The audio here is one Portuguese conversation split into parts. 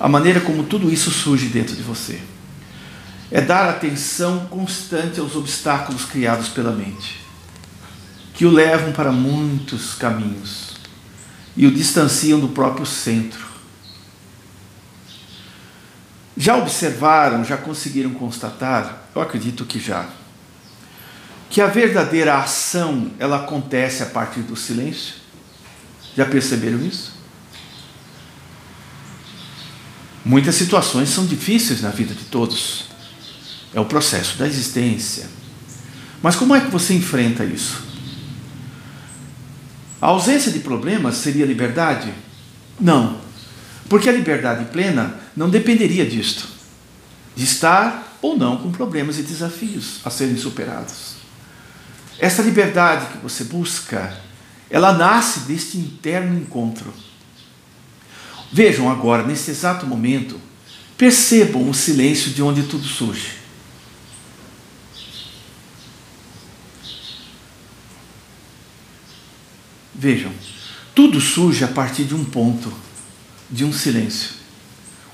a maneira como tudo isso surge dentro de você. É dar atenção constante aos obstáculos criados pela mente, que o levam para muitos caminhos e o distanciam do próprio centro. Já observaram, já conseguiram constatar? Eu acredito que já. Que a verdadeira ação ela acontece a partir do silêncio. Já perceberam isso? Muitas situações são difíceis na vida de todos. É o processo da existência. Mas como é que você enfrenta isso? A ausência de problemas seria liberdade? Não. Porque a liberdade plena não dependeria disto, de estar ou não com problemas e desafios a serem superados. Essa liberdade que você busca, ela nasce deste interno encontro Vejam agora, nesse exato momento, percebam o silêncio de onde tudo surge. Vejam, tudo surge a partir de um ponto, de um silêncio.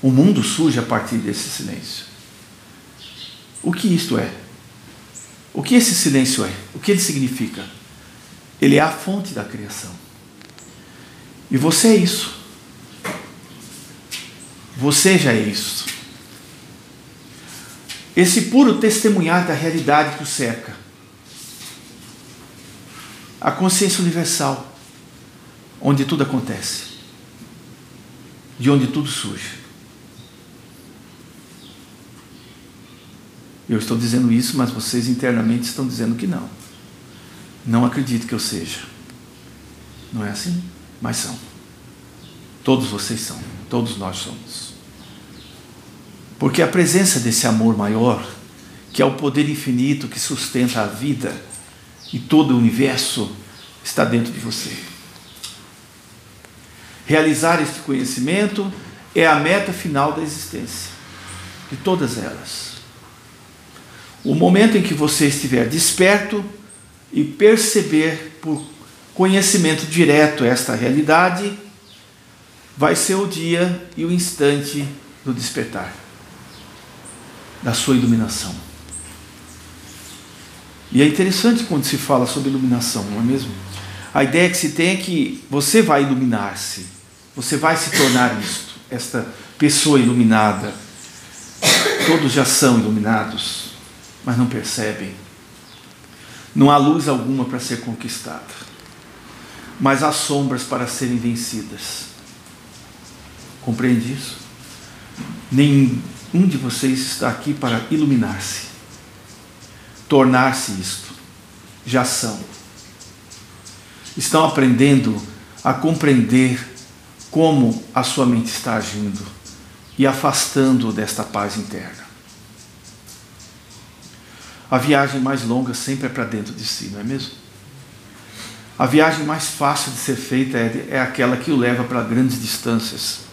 O mundo surge a partir desse silêncio. O que isto é? O que esse silêncio é? O que ele significa? Ele é a fonte da criação. E você é isso. Você já é isso. Esse puro testemunhar da realidade que o cerca. A consciência universal, onde tudo acontece, de onde tudo surge. Eu estou dizendo isso, mas vocês internamente estão dizendo que não. Não acredito que eu seja. Não é assim? Mas são. Todos vocês são. Todos nós somos. Porque a presença desse amor maior, que é o poder infinito que sustenta a vida e todo o universo, está dentro de você. Realizar este conhecimento é a meta final da existência, de todas elas. O momento em que você estiver desperto e perceber por conhecimento direto esta realidade, vai ser o dia e o instante do despertar da sua iluminação. E é interessante quando se fala sobre iluminação, não é mesmo? A ideia que se tem é que você vai iluminar-se, você vai se tornar isto, esta pessoa iluminada. Todos já são iluminados, mas não percebem. Não há luz alguma para ser conquistada, mas há sombras para serem vencidas. Compreende isso? Nem um de vocês está aqui para iluminar-se, tornar-se isto. Já são. Estão aprendendo a compreender como a sua mente está agindo e afastando desta paz interna. A viagem mais longa sempre é para dentro de si, não é mesmo? A viagem mais fácil de ser feita é, é aquela que o leva para grandes distâncias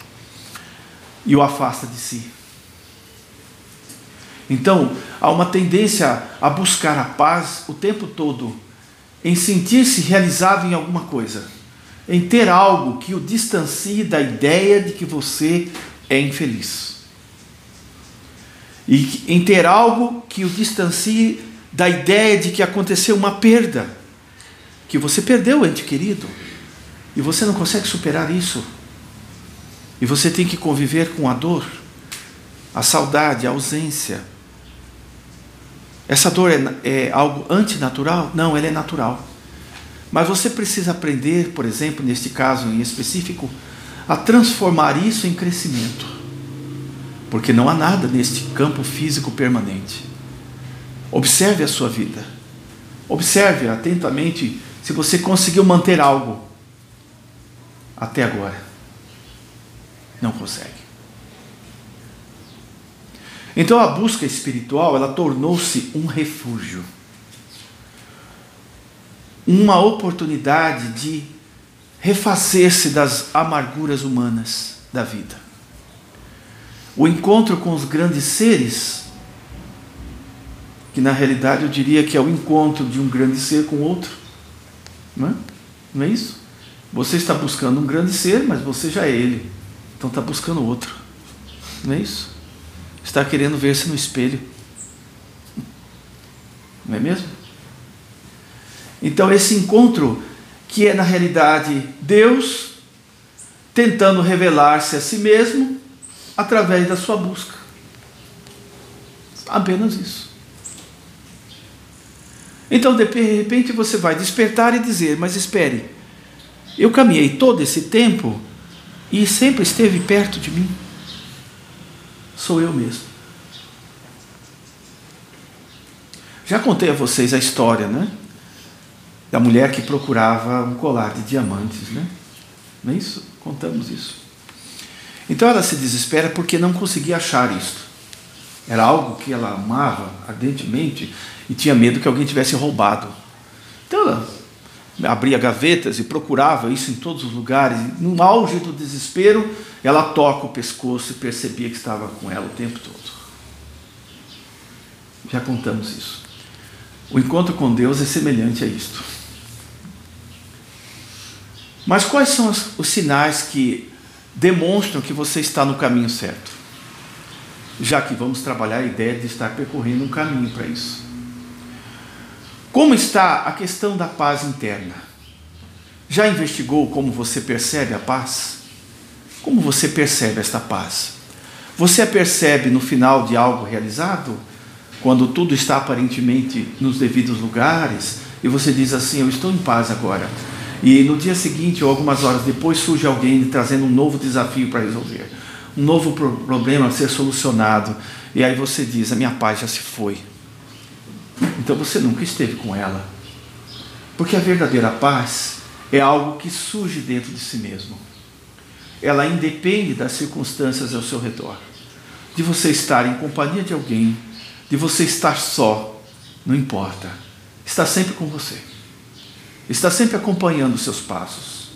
e o afasta de si. Então, há uma tendência a buscar a paz o tempo todo, em sentir-se realizado em alguma coisa, em ter algo que o distancie da ideia de que você é infeliz. E em ter algo que o distancie da ideia de que aconteceu uma perda, que você perdeu o ente querido, e você não consegue superar isso. E você tem que conviver com a dor, a saudade, a ausência essa dor é, é algo antinatural? Não, ela é natural. Mas você precisa aprender, por exemplo, neste caso em específico, a transformar isso em crescimento. Porque não há nada neste campo físico permanente. Observe a sua vida. Observe atentamente se você conseguiu manter algo até agora. Não consegue. Então a busca espiritual, ela tornou-se um refúgio. Uma oportunidade de refazer-se das amarguras humanas da vida. O encontro com os grandes seres, que na realidade eu diria que é o encontro de um grande ser com outro. Não é, não é isso? Você está buscando um grande ser, mas você já é ele. Então está buscando outro. não é isso? Está querendo ver-se no espelho. Não é mesmo? Então, esse encontro, que é na realidade Deus tentando revelar-se a si mesmo através da sua busca. Apenas isso. Então, de repente, você vai despertar e dizer: Mas espere, eu caminhei todo esse tempo e sempre esteve perto de mim. Sou eu mesmo. Já contei a vocês a história, né? Da mulher que procurava um colar de diamantes, né? Não é isso? Contamos isso. Então ela se desespera porque não conseguia achar isto. Era algo que ela amava ardentemente e tinha medo que alguém tivesse roubado. Então ela abria gavetas e procurava isso em todos os lugares. No auge do desespero, ela toca o pescoço e percebia que estava com ela o tempo todo. Já contamos isso. O encontro com Deus é semelhante a isto. Mas quais são os sinais que demonstram que você está no caminho certo? Já que vamos trabalhar a ideia de estar percorrendo um caminho para isso. Como está a questão da paz interna? Já investigou como você percebe a paz? Como você percebe esta paz? Você a percebe no final de algo realizado? Quando tudo está aparentemente nos devidos lugares e você diz assim: Eu estou em paz agora. E no dia seguinte ou algumas horas depois surge alguém trazendo um novo desafio para resolver, um novo problema a ser solucionado. E aí você diz: A minha paz já se foi. Então você nunca esteve com ela. Porque a verdadeira paz é algo que surge dentro de si mesmo. Ela independe das circunstâncias ao seu redor. De você estar em companhia de alguém, de você estar só, não importa. Está sempre com você. Está sempre acompanhando os seus passos.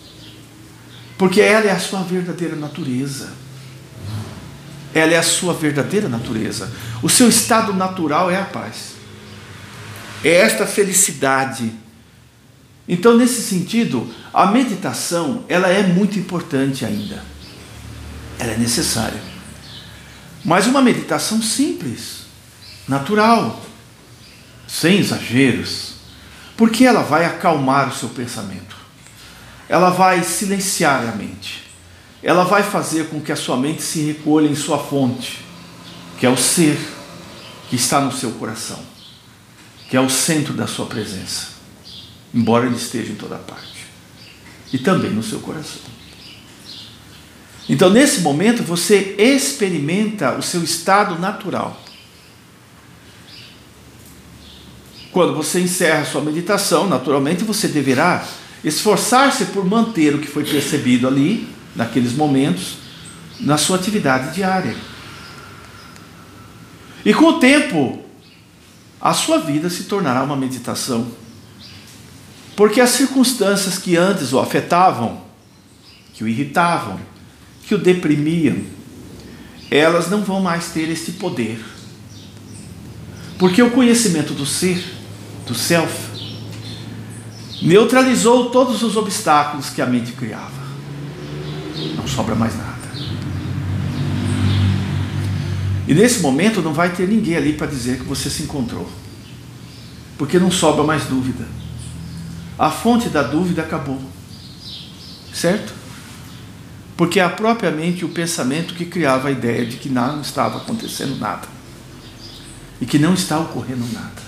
Porque ela é a sua verdadeira natureza. Ela é a sua verdadeira natureza. O seu estado natural é a paz é esta felicidade. Então, nesse sentido, a meditação, ela é muito importante ainda. Ela é necessária. Mas uma meditação simples, natural, sem exageros, porque ela vai acalmar o seu pensamento. Ela vai silenciar a mente. Ela vai fazer com que a sua mente se recolha em sua fonte, que é o ser que está no seu coração que é o centro da sua presença, embora ele esteja em toda parte, e também no seu coração. Então, nesse momento, você experimenta o seu estado natural. Quando você encerra sua meditação, naturalmente você deverá esforçar-se por manter o que foi percebido ali, naqueles momentos, na sua atividade diária. E com o tempo, a sua vida se tornará uma meditação. Porque as circunstâncias que antes o afetavam, que o irritavam, que o deprimiam, elas não vão mais ter esse poder. Porque o conhecimento do ser, do self, neutralizou todos os obstáculos que a mente criava. Não sobra mais nada. E nesse momento não vai ter ninguém ali para dizer que você se encontrou. Porque não sobra mais dúvida. A fonte da dúvida acabou. Certo? Porque é propriamente o pensamento que criava a ideia de que não estava acontecendo nada. E que não está ocorrendo nada.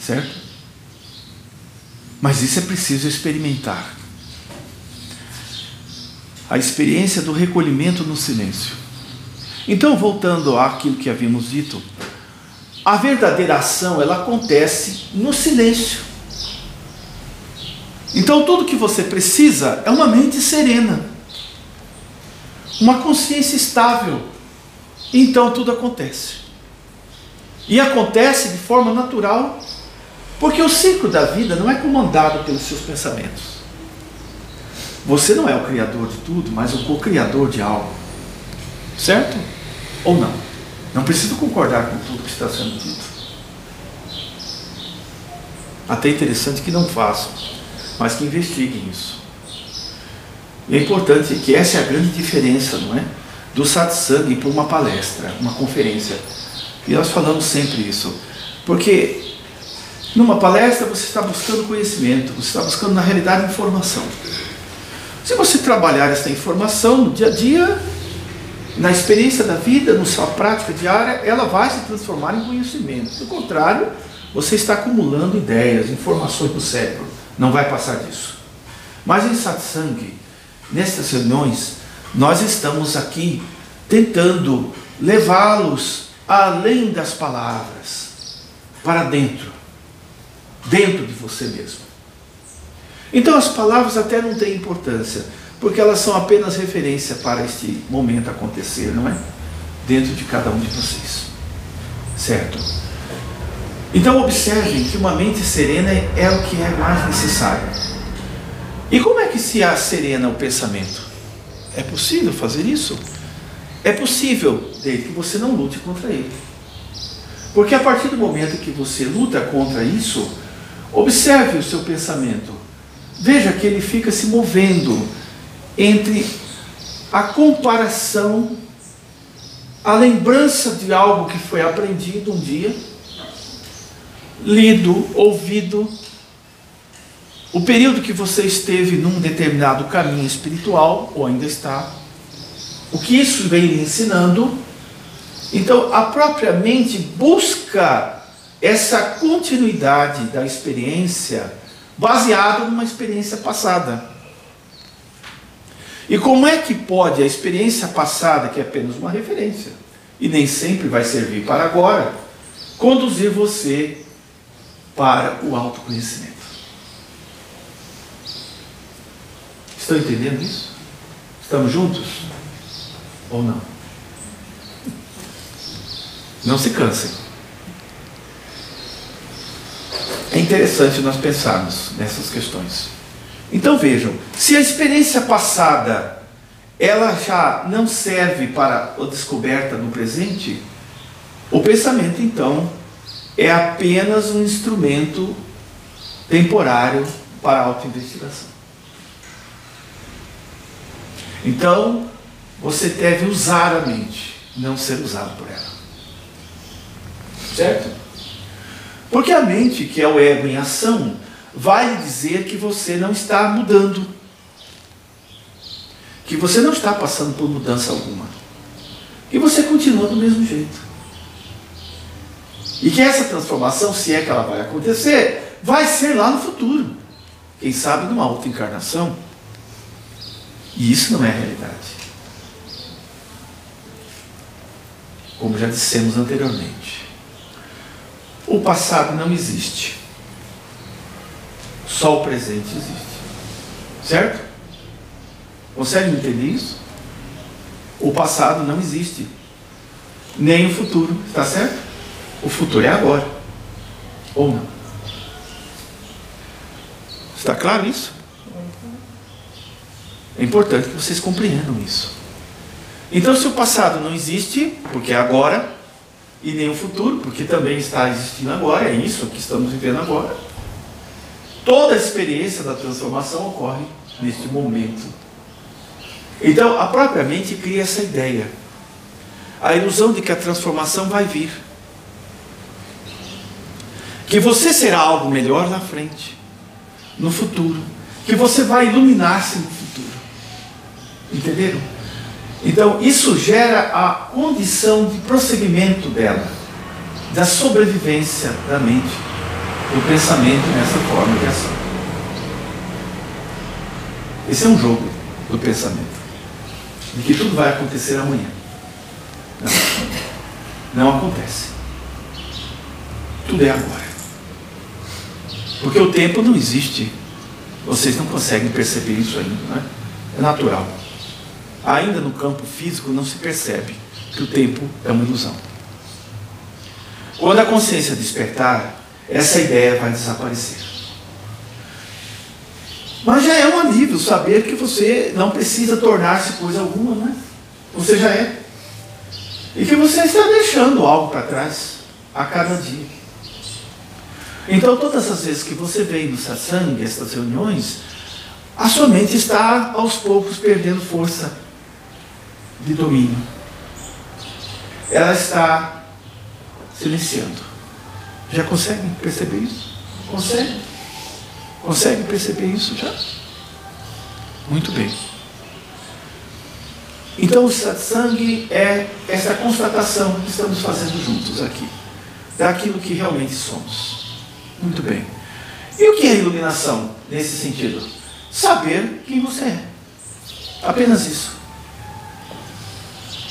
Certo? Mas isso é preciso experimentar a experiência do recolhimento no silêncio. Então, voltando àquilo que havíamos dito, a verdadeira ação ela acontece no silêncio. Então, tudo que você precisa é uma mente serena, uma consciência estável. Então, tudo acontece. E acontece de forma natural, porque o ciclo da vida não é comandado pelos seus pensamentos. Você não é o criador de tudo, mas o co-criador de algo. Certo? Ou não? Não preciso concordar com tudo que está sendo dito. Até interessante que não façam, mas que investiguem isso. E é importante que essa é a grande diferença, não é? Do satsang para uma palestra, uma conferência. E nós falamos sempre isso. Porque numa palestra você está buscando conhecimento, você está buscando na realidade informação. Se você trabalhar essa informação no dia a dia, na experiência da vida, na sua prática diária, ela vai se transformar em conhecimento. Do contrário, você está acumulando ideias, informações do cérebro. Não vai passar disso. Mas em satsang, nessas reuniões, nós estamos aqui tentando levá-los além das palavras, para dentro, dentro de você mesmo. Então as palavras até não têm importância, porque elas são apenas referência para este momento acontecer, não é? Dentro de cada um de vocês. Certo? Então observem que uma mente serena é o que é mais necessário. E como é que se serena o pensamento? É possível fazer isso? É possível, desde que você não lute contra ele. Porque a partir do momento que você luta contra isso, observe o seu pensamento. Veja que ele fica se movendo entre a comparação, a lembrança de algo que foi aprendido um dia, lido, ouvido, o período que você esteve num determinado caminho espiritual, ou ainda está, o que isso vem lhe ensinando. Então, a própria mente busca essa continuidade da experiência baseada numa experiência passada. E como é que pode a experiência passada, que é apenas uma referência, e nem sempre vai servir para agora, conduzir você para o autoconhecimento? Estão entendendo isso? Estamos juntos? Ou não? Não se cansem. É interessante nós pensarmos nessas questões. Então vejam, se a experiência passada ela já não serve para a descoberta no presente, o pensamento então é apenas um instrumento temporário para a autoinvestigação. Então, você deve usar a mente, não ser usado por ela. Certo? Porque a mente, que é o ego em ação, vai dizer que você não está mudando. Que você não está passando por mudança alguma. Que você continua do mesmo jeito. E que essa transformação, se é que ela vai acontecer, vai ser lá no futuro. Quem sabe numa outra encarnação. E isso não é a realidade. Como já dissemos anteriormente. O passado não existe. Só o presente existe. Certo? Consegue entender isso? O passado não existe. Nem o futuro. Está certo? O futuro é agora. Ou não? Está claro isso? É importante que vocês compreendam isso. Então, se o passado não existe, porque é agora, e nem o futuro, porque também está existindo agora, é isso que estamos vivendo agora, toda a experiência da transformação ocorre neste momento. Então, a própria mente cria essa ideia, a ilusão de que a transformação vai vir, que você será algo melhor na frente, no futuro, que você vai iluminar-se no futuro. Entenderam? Então, isso gera a condição de prosseguimento dela, da sobrevivência da mente, do pensamento nessa forma de ação. Esse é um jogo do pensamento, de que tudo vai acontecer amanhã. Não, não acontece. Tudo é agora. Porque o tempo não existe. Vocês não conseguem perceber isso ainda, não é? É natural ainda no campo físico não se percebe que o tempo é uma ilusão. Quando a consciência despertar, essa ideia vai desaparecer. Mas já é um alívio saber que você não precisa tornar-se coisa alguma, né? Você já é. E que você está deixando algo para trás a cada dia. Então, todas as vezes que você vem no satsang, estas reuniões, a sua mente está aos poucos perdendo força de domínio. Ela está silenciando. Já conseguem perceber isso? Consegue? Consegue perceber isso já? Muito bem. Então o satsang é essa constatação que estamos fazendo juntos aqui, daquilo que realmente somos. Muito bem. E o que é iluminação nesse sentido? Saber quem você é. Apenas isso.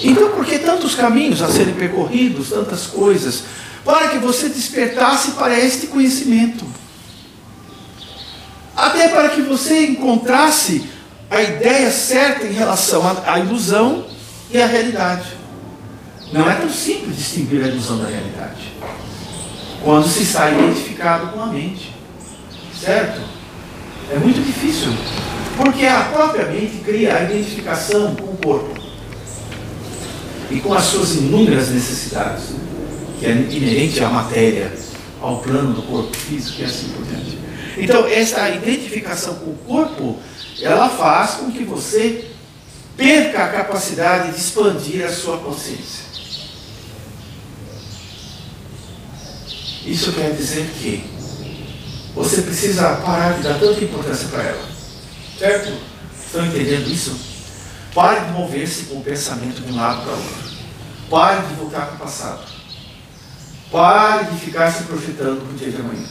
Então, por que tantos caminhos a serem percorridos, tantas coisas, para que você despertasse para este conhecimento? Até para que você encontrasse a ideia certa em relação à, ilusão e à realidade. Não é tão simples distinguir a ilusão da realidade. Quando se está identificado com a mente. Certo? É muito difícil. Porque a própria mente cria a identificação com o corpo. E com as suas inúmeras necessidades, que é inerente à matéria, ao plano do corpo físico e assim por diante. Então, essa identificação com o corpo, ela faz com que você perca a capacidade de expandir a sua consciência. Isso quer dizer que você precisa parar de dar tanta importância para ela. Certo? Estão entendendo isso? Pare de mover-se com o pensamento de um lado para o outro. Pare de voltar para o passado. Pare de ficar se projetando para o dia de amanhã.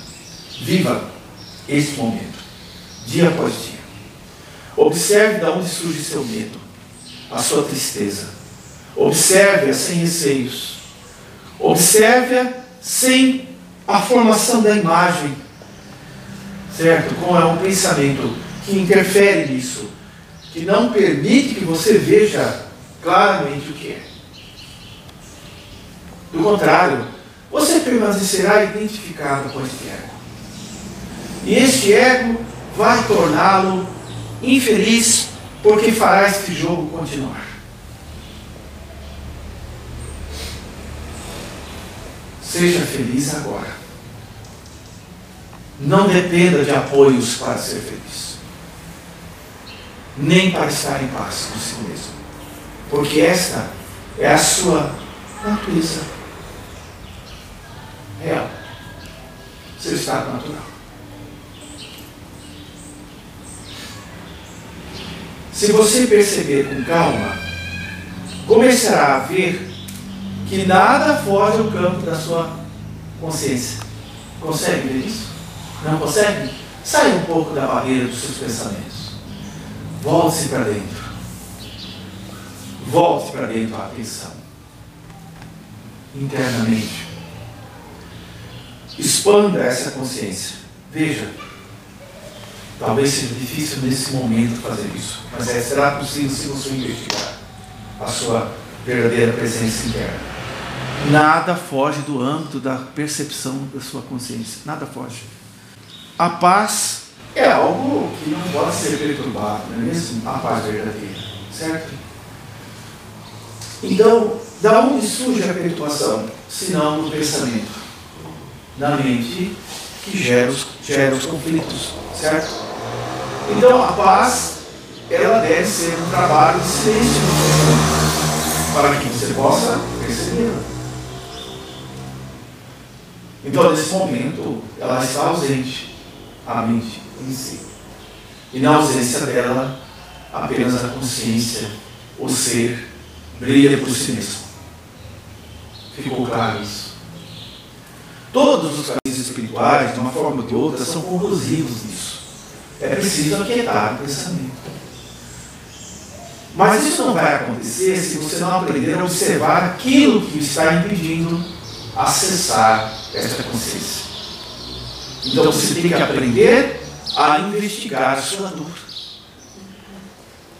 Viva este momento, dia após dia. Observe de onde surge seu medo, a sua tristeza. Observe-a sem receios. Observe-a sem a formação da imagem, certo? Como é um pensamento que interfere nisso, que não permite que você veja claramente o que é. Do contrário, você permanecerá identificado com este ego. E este ego vai torná-lo infeliz porque fará este jogo continuar. Seja feliz agora. Não dependa de apoios para ser feliz. Nem para estar em paz com si mesmo. Porque esta é a sua natureza real. Seu estado natural. Se você perceber com calma, começará a ver que nada foge ao campo da sua consciência. Consegue ver isso? Não consegue? Saia um pouco da barreira dos seus pensamentos. Volte-se para dentro. Volte para dentro a atenção. Internamente. Expanda essa consciência. Veja Talvez seja difícil nesse momento fazer isso, mas é, será possível se você investigar a sua verdadeira presença interna. Nada foge do âmbito da percepção da sua consciência. Nada foge. A paz é algo que não pode ser perturbado, não é mesmo? A paz verdadeira, certo? Então, da onde surge a perturbação? Senão no pensamento, na mente, que gera os, gera os conflitos, certo? Então a paz, ela deve ser um trabalho de silêncio para que você possa percebê-la. Então nesse momento ela está ausente, a mente em si. E na ausência dela, apenas a consciência, o ser, brilha por si mesmo. Ficou claro isso? Todos os caminhos espirituais, de uma forma ou de outra, são conclusivos nisso é preciso aquietar o pensamento. Mas isso não vai acontecer se você não aprender a observar aquilo que está impedindo acessar esta consciência. Então você tem que aprender a investigar a sua dor.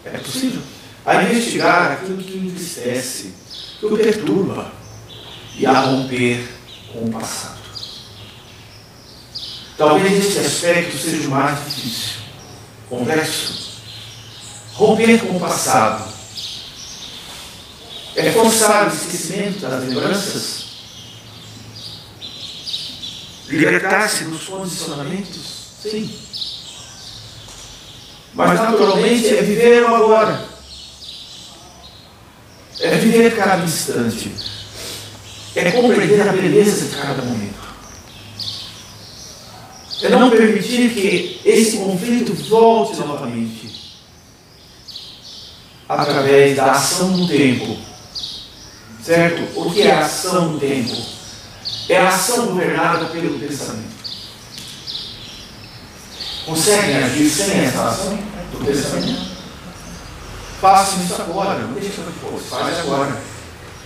É possível? A investigar aquilo que o entristece, que o perturba, e a romper com o passado. Talvez esse aspecto seja o mais difícil, complexo. Romper com o passado. É forçar o esquecimento das lembranças. Libertar-se dos condicionamentos. Sim. Mas naturalmente é viver o agora. É viver cada instante. É compreender a beleza de cada momento. É não permitir que esse conflito volte novamente através da ação do tempo. Certo? O que é a ação do tempo? É a ação governada pelo pensamento. Conseguem agir sem essa ação do pensamento? Façam isso agora, não deixa depois, faz agora.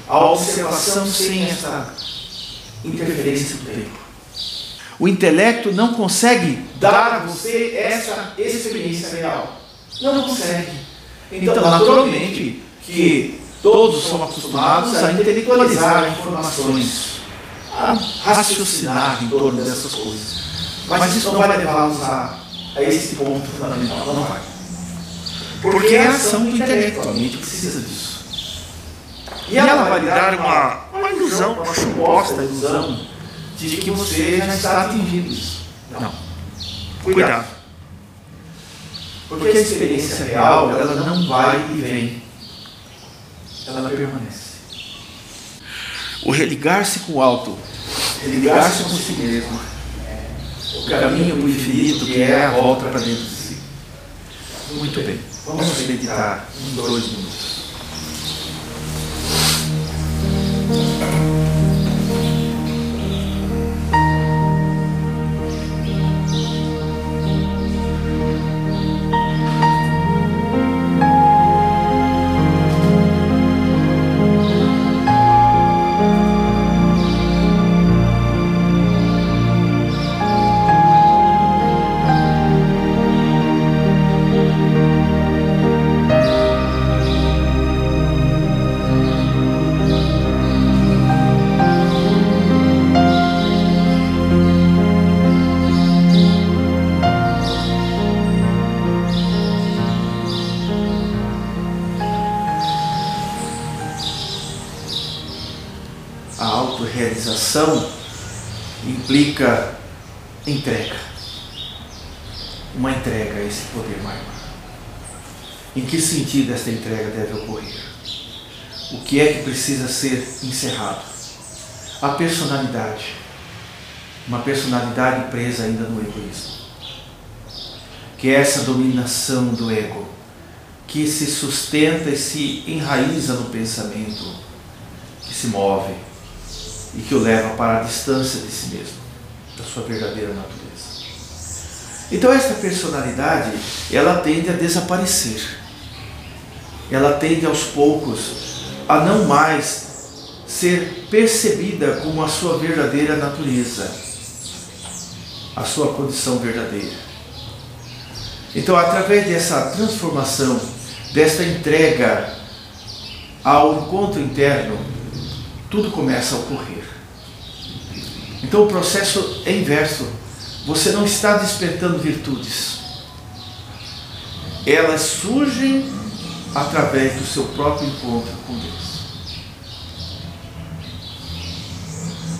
A observação sem essa interferência do tempo. O intelecto não consegue dar a você essa experiência real. Não consegue. Então, naturalmente, que todos somos acostumados a intelectualizar informações, a raciocinar em torno dessas coisas. Mas isso não vai levá-los a, a esse ponto fundamental. Não vai. Porque é a ação do intelecto, a mente precisa disso. E ela vai lhe dar uma, uma ilusão, uma suposta ilusão de que você já está atingindo isso. Não. Cuidado. Porque a experiência real, ela não vai e vem. Ela permanece. O religar-se com o alto, religar-se com si mesmo, o caminho do infinito que é a volta para dentro de si. Muito bem. Vamos meditar em dois minutos. Em que sentido esta entrega deve ocorrer? O que é que precisa ser encerrado? A personalidade. Uma personalidade presa ainda no egoísmo. Que é essa dominação do ego, que se sustenta e se enraiza no pensamento, que se move e que o leva para a distância de si mesmo, da sua verdadeira natureza. Então esta personalidade, ela tende a desaparecer. Ela tende aos poucos a não mais ser percebida como a sua verdadeira natureza, a sua condição verdadeira. Então, através dessa transformação, desta entrega ao encontro interno, tudo começa a ocorrer. Então o processo é inverso. Você não está despertando virtudes. Elas surgem através do seu próprio encontro com Deus.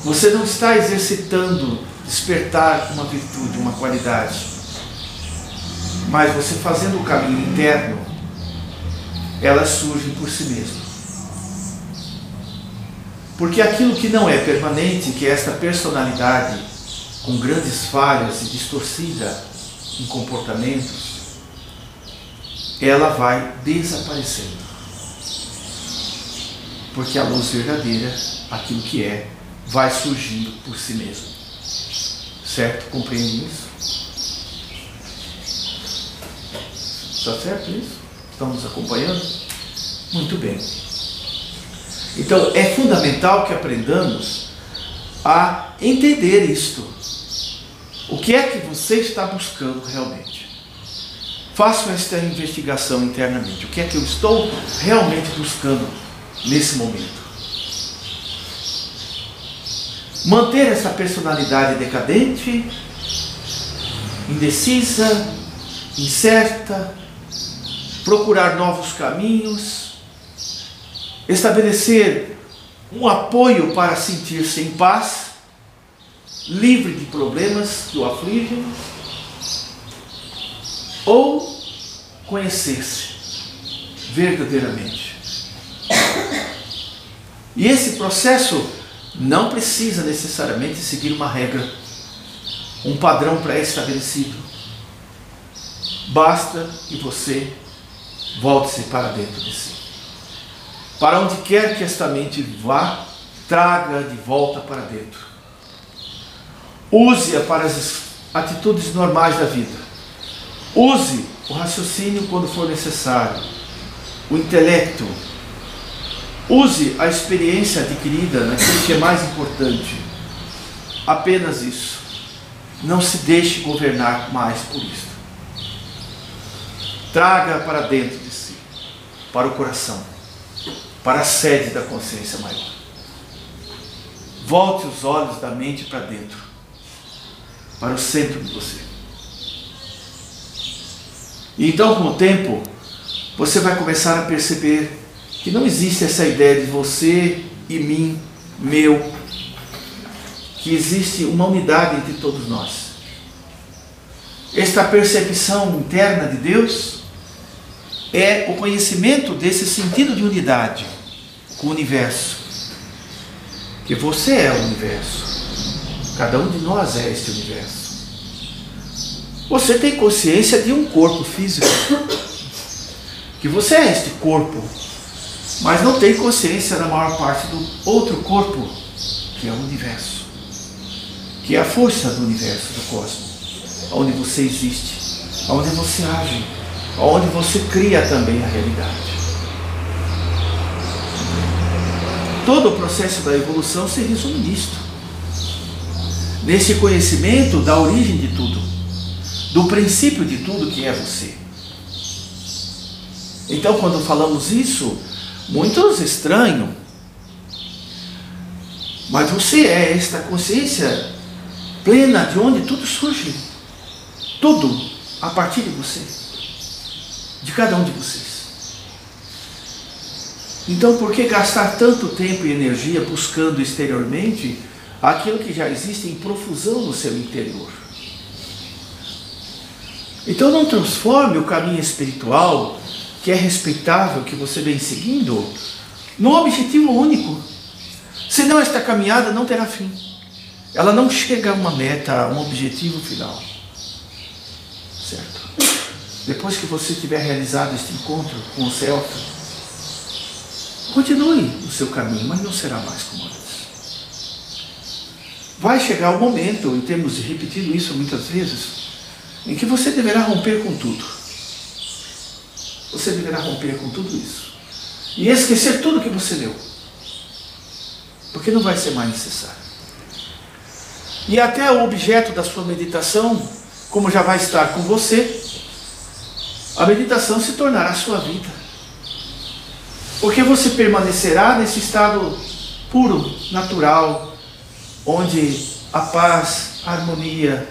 Você não está exercitando despertar uma virtude, uma qualidade. Mas você fazendo o caminho interno, elas surgem por si mesmas. Porque aquilo que não é permanente, que é esta personalidade com grandes falhas e distorcida em comportamentos, ela vai desaparecendo. Porque a luz verdadeira, aquilo que é, vai surgindo por si mesmo. Certo? Compreende isso? Está certo isso? Estamos acompanhando? Muito bem. Então é fundamental que aprendamos a entender isto. O que é que você está buscando realmente? Faça esta investigação internamente. O que é que eu estou realmente buscando nesse momento? Manter essa personalidade decadente, indecisa, incerta, procurar novos caminhos, estabelecer um apoio para sentir-se em paz, livre de problemas que o afligem, ou conhecer-se verdadeiramente. E esse processo não precisa necessariamente seguir uma regra, um padrão pré-estabelecido. Basta que você volte-se para dentro de si. Para onde quer que esta mente vá, traga de volta para dentro. Use-a para as atitudes normais da vida. Use o raciocínio quando for necessário, o intelecto. Use a experiência adquirida naquilo que é mais importante. Apenas isso. Não se deixe governar mais por isso. Traga para dentro de si, para o coração, para a sede da consciência maior. Volte os olhos da mente para dentro, para o centro de você. E então, com o tempo, você vai começar a perceber que não existe essa ideia de você e mim, meu, que existe uma unidade entre todos nós. Esta percepção interna de Deus é o conhecimento desse sentido de unidade com o universo. Que você é o universo. Cada um de nós é este universo. Você tem consciência de um corpo físico. Que você é este corpo. Mas não tem consciência da maior parte do outro corpo, que é o universo. Que é a força do universo, do cosmos. Onde você existe. Onde você age onde você cria também a realidade. Todo o processo da evolução se resume nisto. Nesse conhecimento da origem de tudo, do princípio de tudo que é você. Então, quando falamos isso, muitos estranham. Mas você é esta consciência plena de onde tudo surge. Tudo a partir de você de cada um de vocês. Então, por que gastar tanto tempo e energia buscando exteriormente aquilo que já existe em profusão no seu interior? Então, não transforme o caminho espiritual, que é respeitável, que você vem seguindo, num objetivo único. Senão, esta caminhada não terá fim. Ela não chega a uma meta, a um objetivo final. Depois que você tiver realizado este encontro com o céu, continue o seu caminho, mas não será mais como antes. Vai chegar o momento, e temos repetido isso muitas vezes, em que você deverá romper com tudo. Você deverá romper com tudo isso. E esquecer tudo que você leu. Porque não vai ser mais necessário. E até o objeto da sua meditação, como já vai estar com você, a meditação se tornará sua vida. Porque você permanecerá nesse estado puro, natural, onde a paz, a harmonia,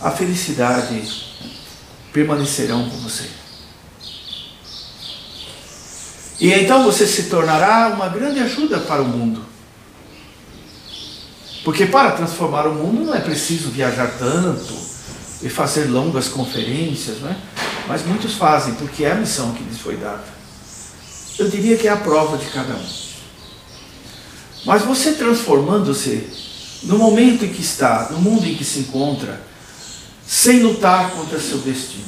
a felicidade permanecerão com você. E então você se tornará uma grande ajuda para o mundo. Porque para transformar o mundo não é preciso viajar tanto e fazer longas conferências, não é? Mas muitos fazem, porque é a missão que lhes foi dada. Eu diria que é a prova de cada um. Mas você transformando-se no momento em que está, no mundo em que se encontra, sem lutar contra seu destino.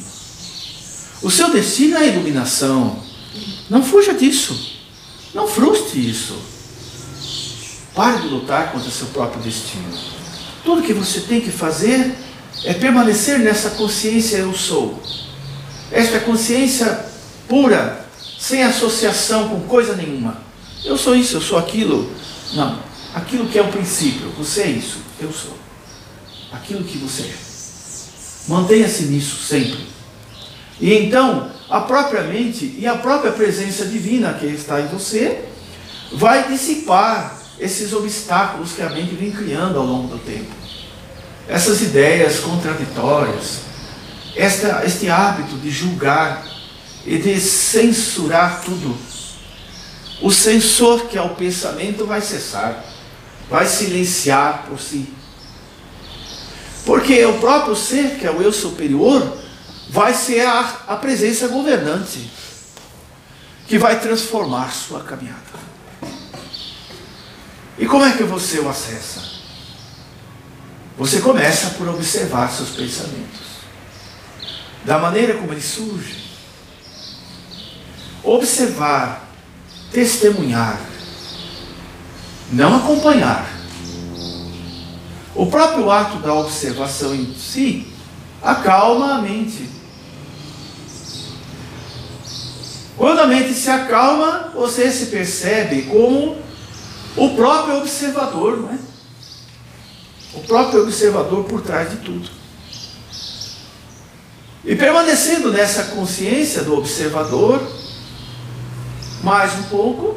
O seu destino é a iluminação. Não fuja disso. Não frustre isso. Pare de lutar contra seu próprio destino. Tudo que você tem que fazer é permanecer nessa consciência eu sou esta consciência pura, sem associação com coisa nenhuma. Eu sou isso, eu sou aquilo. Não. Aquilo que é o princípio. Você é isso, eu sou. Aquilo que você é. Mantenha-se nisso sempre. E então, a própria mente e a própria presença divina que está em você vai dissipar esses obstáculos que a mente vem criando ao longo do tempo. Essas ideias contraditórias, esta, este hábito de julgar e de censurar tudo. O censor, que é o pensamento, vai cessar, vai silenciar por si. Porque o próprio ser, que é o eu superior, vai ser a, a presença governante que vai transformar sua caminhada. E como é que você o acessa? Você começa por observar seus pensamentos, da maneira como eles surgem. Observar, testemunhar, não acompanhar. O próprio ato da observação em si acalma a mente. Quando a mente se acalma, você se percebe como o próprio observador, não é? O próprio observador por trás de tudo. E permanecendo nessa consciência do observador, mais um pouco,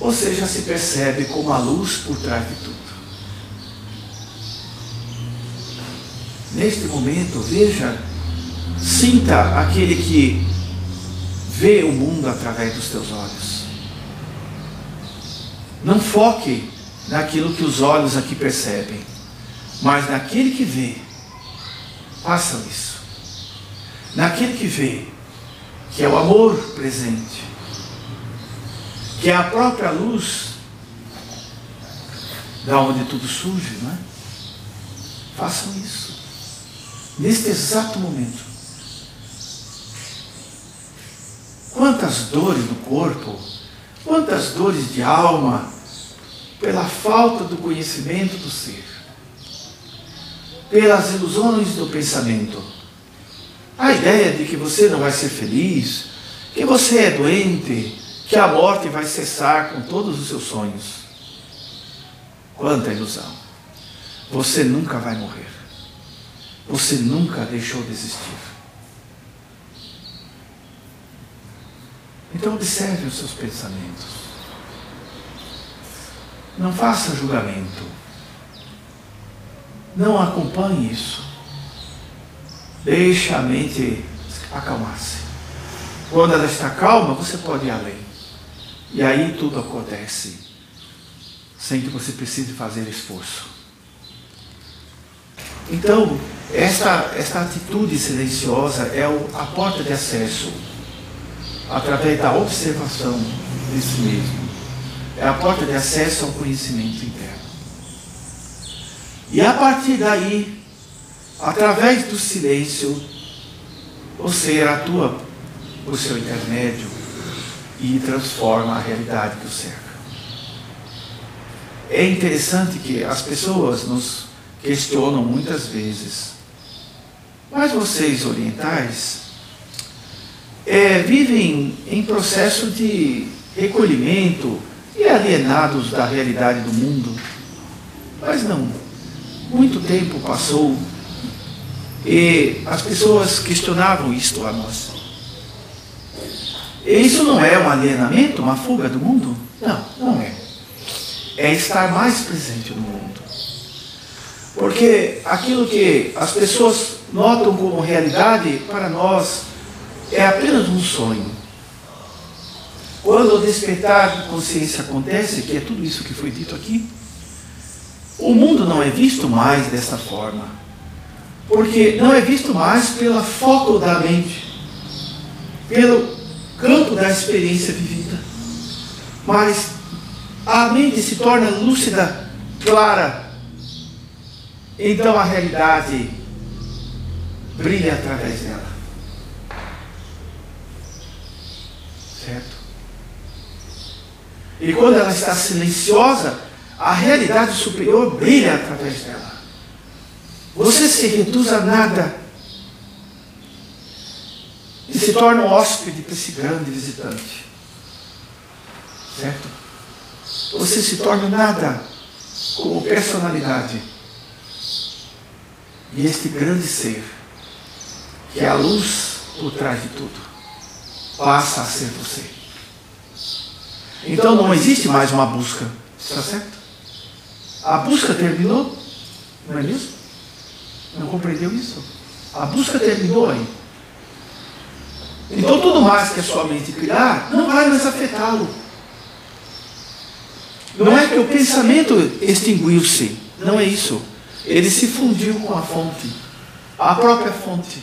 você já se percebe como a luz por trás de tudo. Neste momento, veja, sinta aquele que vê o mundo através dos teus olhos. Não foque naquilo que os olhos aqui percebem, mas naquele que vê. Façam isso. Naquele que vê, que é o amor presente, que é a própria luz da onde tudo surge, não é? Façam isso. Neste exato momento. Quantas dores no corpo, quantas dores de alma, pela falta do conhecimento do ser, pelas ilusões do pensamento. A ideia de que você não vai ser feliz, que você é doente, que a morte vai cessar com todos os seus sonhos. Quanta ilusão! Você nunca vai morrer. Você nunca deixou de existir. Então observe os seus pensamentos. Não faça julgamento. Não acompanhe isso. Deixe a mente acalmar-se. Quando ela está calma, você pode ir além. E aí tudo acontece sem que você precise fazer esforço. Então, esta, esta atitude silenciosa é o, a porta de acesso através da observação de si mesmo é a porta de acesso ao conhecimento interno. E a partir daí, através do silêncio, o ser atua por seu intermédio e transforma a realidade que o cerca. É interessante que as pessoas nos questionam muitas vezes, mas vocês orientais é, vivem em processo de recolhimento, e alienados da realidade do mundo. Mas não. Muito tempo passou e as pessoas questionavam isto a nós. E isso não é um alienamento, uma fuga do mundo? Não, não é. É estar mais presente no mundo. Porque aquilo que as pessoas notam como realidade, para nós, é apenas um sonho. Quando o despertar de consciência acontece, que é tudo isso que foi dito aqui, o mundo não é visto mais dessa forma. Porque não é visto mais pela foco da mente, pelo campo da experiência vivida. Mas a mente se torna lúcida, clara. Então a realidade brilha através dela. Certo? E quando ela está silenciosa, a realidade superior brilha através dela. Você se reduz a nada e se torna um hóspede para esse grande visitante. Certo? Você se torna nada como personalidade. E este grande ser, que é a luz por trás de tudo, passa a ser você. Então não existe mais uma busca. Está certo? A busca terminou. Não é isso? Não compreendeu isso? A busca terminou aí. Então tudo mais que a sua mente criar não vai mais afetá-lo. Não é que o pensamento extinguiu-se. Não é isso. Ele se fundiu com a fonte. A própria fonte.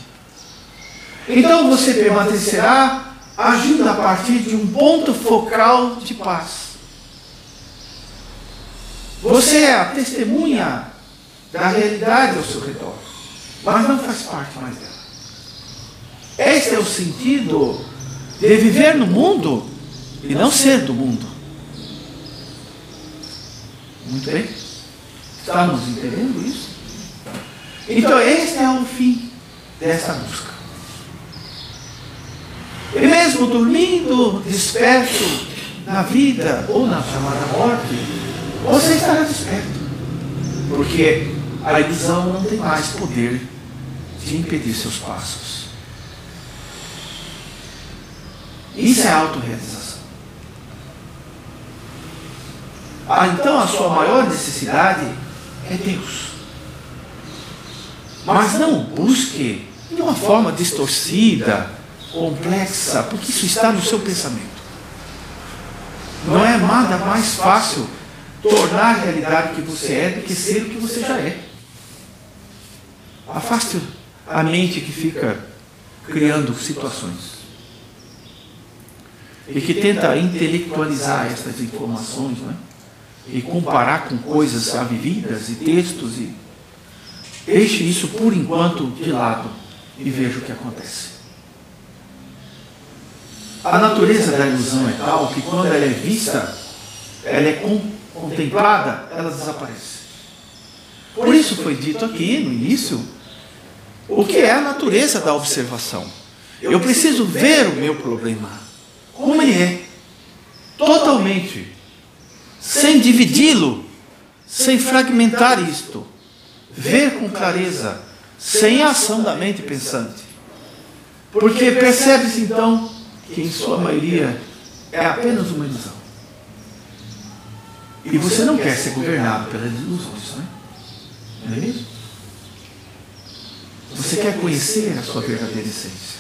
Então você permanecerá agindo a partir de um ponto focal de paz. Você é a testemunha da realidade ao seu redor, mas não faz parte mais dela. Este é o sentido de viver no mundo e não ser do mundo. Muito bem? Estamos entendendo isso? Então, este é o fim desta busca. E mesmo dormindo, desperto na vida ou na chamada morte, você estará desperto. Porque a ilusão não tem mais poder de impedir seus passos. Isso é autorrealização. Ah, então a sua maior necessidade é Deus. Mas não busque de uma forma distorcida, complexa, porque isso está no seu pensamento. Não é nada mais fácil tornar a realidade o que você é do que ser o que você já é. Afaste a mente que fica criando situações e que tenta intelectualizar essas informações, né? E comparar com coisas já vividas e textos e deixe isso por enquanto de lado e veja o que acontece. A natureza da ilusão é tal que quando ela é vista, ela é contemplada, ela desaparece. Por isso foi dito aqui no início o que é a natureza da observação. Eu preciso ver o meu problema, como ele é, totalmente sem dividi-lo, sem fragmentar isto, ver com clareza, sem a ação da mente pensante. Porque percebe-se então que em sua maioria é apenas uma ilusão. E você não quer ser governado pelas ilusões, não é? Não é mesmo? Você quer conhecer a sua verdadeira essência,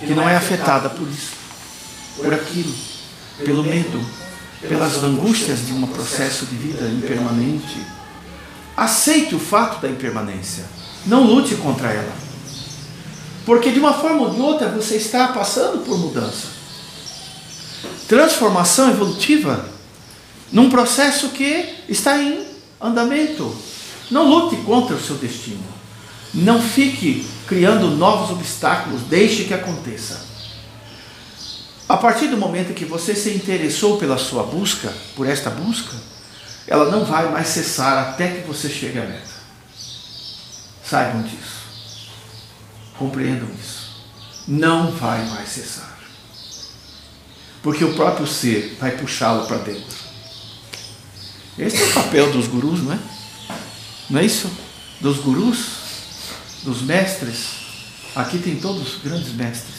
que não é afetada por isso, por aquilo, pelo medo, pelas angústias de um processo de vida impermanente. Aceite o fato da impermanência. Não lute contra ela. Porque de uma forma ou de outra você está passando por mudança. Transformação evolutiva num processo que está em andamento. Não lute contra o seu destino. Não fique criando novos obstáculos, deixe que aconteça. A partir do momento que você se interessou pela sua busca, por esta busca, ela não vai mais cessar até que você chegue à meta. Saibam disso. Compreendam isso. Não vai mais cessar. Porque o próprio ser vai puxá-lo para dentro. Esse é o papel dos gurus, não é? Não é isso? Dos gurus, dos mestres. Aqui tem todos os grandes mestres